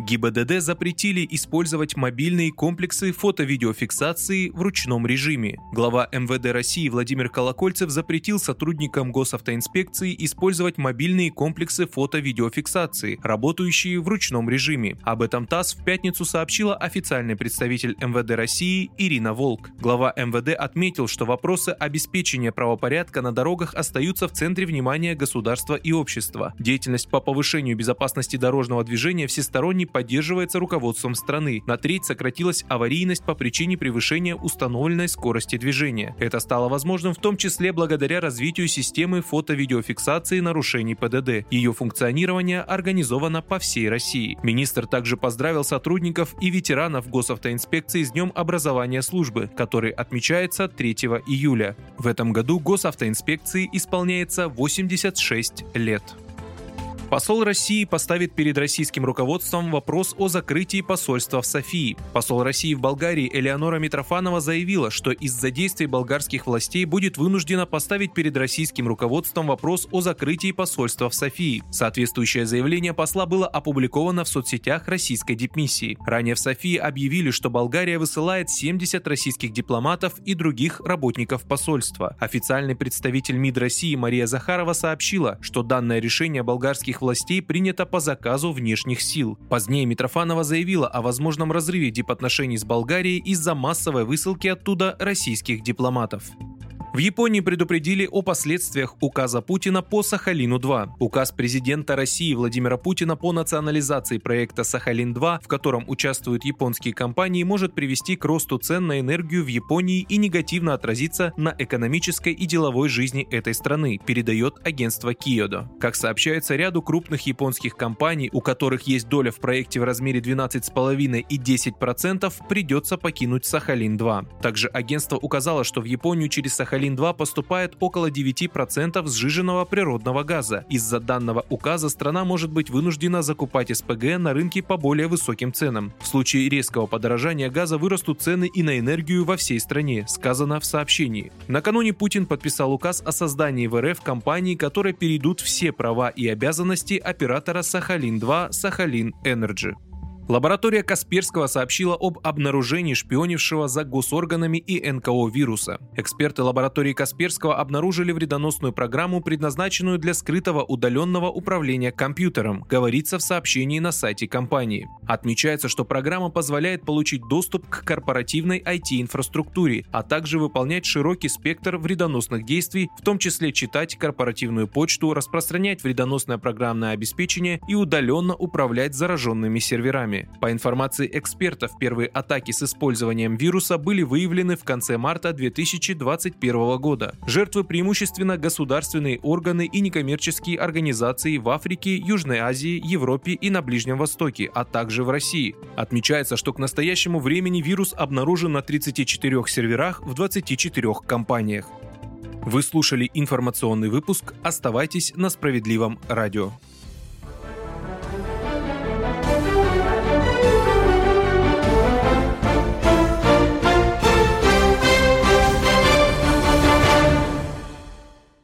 ГИБДД запретили использовать мобильные комплексы фото-видеофиксации в ручном режиме. Глава МВД России Владимир Колокольцев запретил сотрудникам госавтоинспекции использовать мобильные комплексы фото-видеофиксации, работающие в ручном режиме. Об этом ТАСС в пятницу сообщила официальный представитель МВД России Ирина Волк. Глава МВД отметил, что вопросы обеспечения правопорядка на дорогах остаются в центре внимания государства и общества. Деятельность по повышению безопасности дорожного движения всесторонне поддерживается руководством страны. На треть сократилась аварийность по причине превышения установленной скорости движения. Это стало возможным в том числе благодаря развитию системы фото-видеофиксации нарушений ПДД. Ее функционирование организовано по всей России. Министр также поздравил сотрудников и ветеранов госавтоинспекции с Днем образования службы, который отмечается 3 июля. В этом году госавтоинспекции исполняется 86 лет. Посол России поставит перед российским руководством вопрос о закрытии посольства в Софии. Посол России в Болгарии Элеонора Митрофанова заявила, что из-за действий болгарских властей будет вынуждена поставить перед российским руководством вопрос о закрытии посольства в Софии. Соответствующее заявление посла было опубликовано в соцсетях российской дипмиссии. Ранее в Софии объявили, что Болгария высылает 70 российских дипломатов и других работников посольства. Официальный представитель МИД России Мария Захарова сообщила, что данное решение болгарских властей принято по заказу внешних сил. Позднее Митрофанова заявила о возможном разрыве дипотношений с Болгарией из-за массовой высылки оттуда российских дипломатов. В Японии предупредили о последствиях указа Путина по Сахалину-2. Указ президента России Владимира Путина по национализации проекта Сахалин-2, в котором участвуют японские компании, может привести к росту цен на энергию в Японии и негативно отразиться на экономической и деловой жизни этой страны, передает агентство Киодо. Как сообщается, ряду крупных японских компаний, у которых есть доля в проекте в размере 12,5 и 10%, придется покинуть Сахалин-2. Также агентство указало, что в Японию через Сахалин Сахалин-2 поступает около 9% сжиженного природного газа. Из-за данного указа страна может быть вынуждена закупать СПГ на рынке по более высоким ценам. В случае резкого подорожания газа вырастут цены и на энергию во всей стране, сказано в сообщении. Накануне Путин подписал указ о создании в РФ компаний, которые перейдут все права и обязанности оператора Сахалин-2 Сахалин Энерджи. Лаборатория Касперского сообщила об обнаружении шпионившего за госорганами и НКО вируса. Эксперты лаборатории Касперского обнаружили вредоносную программу, предназначенную для скрытого удаленного управления компьютером, говорится в сообщении на сайте компании. Отмечается, что программа позволяет получить доступ к корпоративной IT-инфраструктуре, а также выполнять широкий спектр вредоносных действий, в том числе читать корпоративную почту, распространять вредоносное программное обеспечение и удаленно управлять зараженными серверами. По информации экспертов, первые атаки с использованием вируса были выявлены в конце марта 2021 года. Жертвы преимущественно государственные органы и некоммерческие организации в Африке, Южной Азии, Европе и на Ближнем Востоке, а также в России. Отмечается, что к настоящему времени вирус обнаружен на 34 серверах в 24 компаниях. Вы слушали информационный выпуск. Оставайтесь на справедливом радио.